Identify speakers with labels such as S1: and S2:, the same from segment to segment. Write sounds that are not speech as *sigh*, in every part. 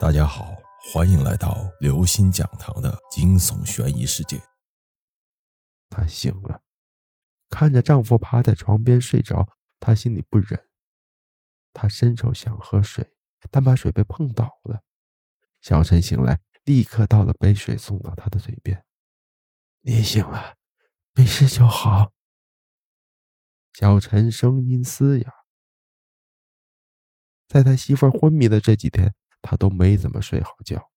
S1: 大家好，欢迎来到刘星讲堂的惊悚悬疑世界。
S2: 她醒了，看着丈夫趴在床边睡着，她心里不忍。她伸手想喝水，但把水杯碰倒了。小陈醒来，立刻倒了杯水送到他的嘴边。你醒了，没事就好。小陈声音嘶哑。在他媳妇昏迷的这几天。他都没怎么睡好觉。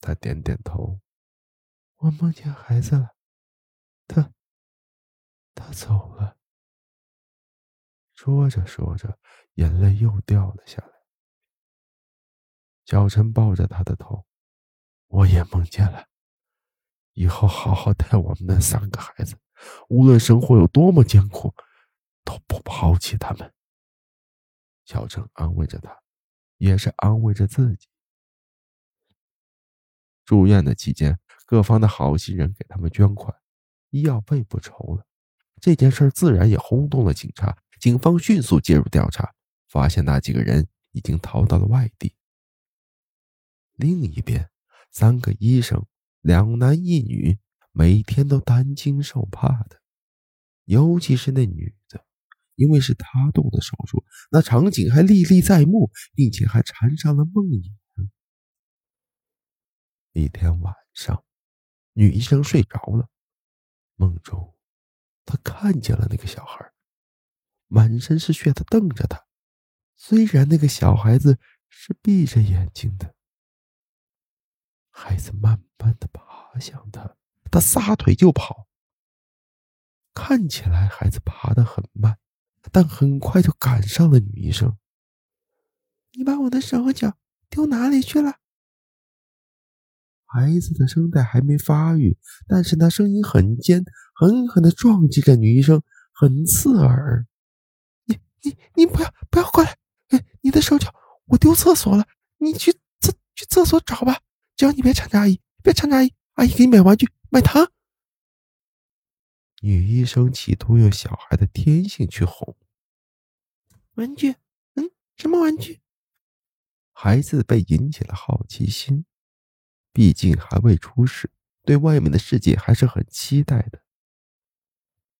S2: 他点点头，我梦见孩子了，他，他走了。说着说着，眼泪又掉了下来。小陈抱着他的头，我也梦见了，以后好好带我们那三个孩子，无论生活有多么艰苦，都不抛弃他们。小陈安慰着他。也是安慰着自己。住院的期间，各方的好心人给他们捐款，医药费不愁了。这件事自然也轰动了警察，警方迅速介入调查，发现那几个人已经逃到了外地。另一边，三个医生，两男一女，每天都担惊受怕的，尤其是那女。因为是他动的手术，那场景还历历在目，并且还缠上了梦魇。一天晚上，女医生睡着了，梦中她看见了那个小孩，满身是血的瞪着她。虽然那个小孩子是闭着眼睛的，孩子慢慢的爬向他，他撒腿就跑。看起来孩子爬得很慢。但很快就赶上了女医生。你把我的手和脚丢哪里去了？孩子的声带还没发育，但是那声音很尖，狠狠的撞击着女医生，很刺耳。你你你不要不要过来！哎，你的手脚我丢厕所了，你去厕去厕所找吧。只要你别缠着阿姨，别缠着阿姨，阿姨给你买玩具买糖。女医生企图用小孩的天性去哄。玩具，嗯，什么玩具？孩子被引起了好奇心，毕竟还未出世，对外面的世界还是很期待的。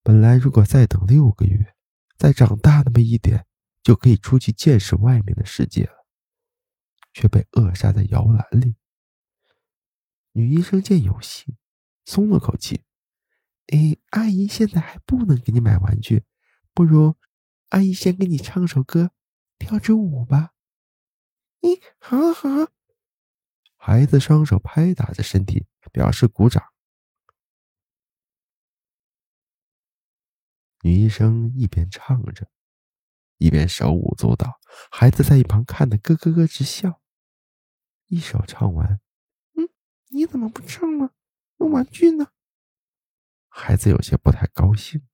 S2: 本来如果再等六个月，再长大那么一点，就可以出去见识外面的世界了，却被扼杀在摇篮里。女医生见有戏，松了口气。哎，阿姨现在还不能给你买玩具，不如阿姨先给你唱首歌，跳支舞吧。咦，好好。孩子双手拍打着身体，表示鼓掌。女医生一边唱着，一边手舞足蹈，孩子在一旁看得咯咯咯直笑。一首唱完，嗯，你怎么不唱了？那玩具呢？孩子有些不太高兴。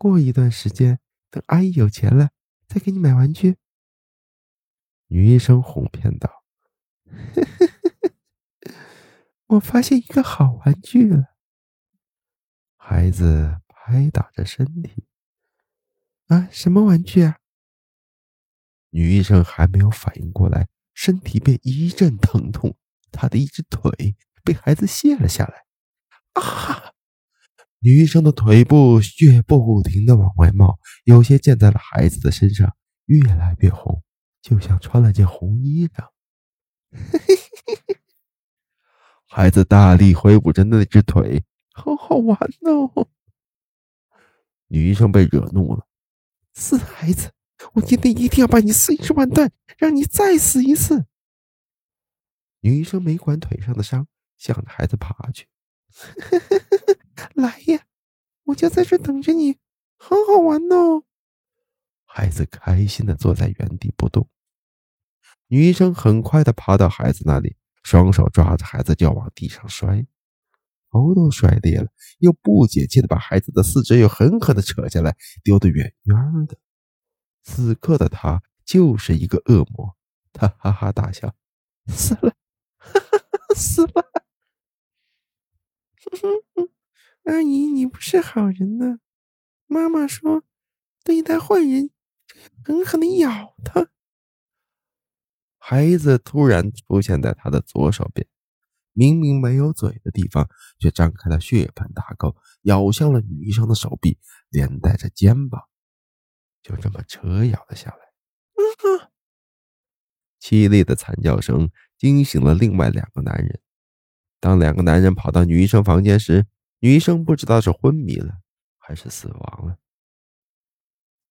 S2: 过一段时间，等阿姨有钱了，再给你买玩具。女医生哄骗道：“ *laughs* 我发现一个好玩具了。”孩子拍打着身体：“啊，什么玩具啊？”女医生还没有反应过来，身体便一阵疼痛，她的一只腿被孩子卸了下来。啊！女医生的腿部血不停的往外冒，有些溅在了孩子的身上，越来越红，就像穿了件红衣裳。*laughs* 孩子大力挥舞着那只腿，好好玩哦！女医生被惹怒了，死孩子，我今天一定要把你碎尸万段，让你再死一次！女医生没管腿上的伤，向着孩子爬去。来呀，我就在这等着你，很好玩哦。孩子开心的坐在原地不动。女医生很快的爬到孩子那里，双手抓着孩子就要往地上摔，头都摔裂了，又不解气的把孩子的四肢又狠狠的扯下来，丢得远远的。此刻的他就是一个恶魔，他哈哈大笑，死了，哈哈，死了。*laughs* 阿姨，你不是好人呢。妈妈说，对待坏人狠狠的咬他。孩子突然出现在他的左手边，明明没有嘴的地方，却张开了血盆大口，咬向了女医生的手臂，连带着肩膀，就这么扯咬了下来。啊凄厉的惨叫声惊醒了另外两个男人。当两个男人跑到女医生房间时，女医生不知道是昏迷了还是死亡了。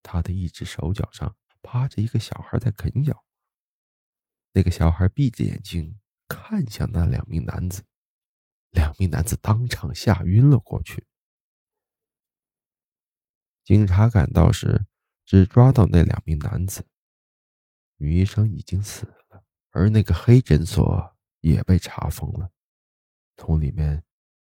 S2: 她的一只手脚上趴着一个小孩在啃咬。那个小孩闭着眼睛看向那两名男子，两名男子当场吓晕了过去。警察赶到时，只抓到那两名男子，女医生已经死了，而那个黑诊所也被查封了，从里面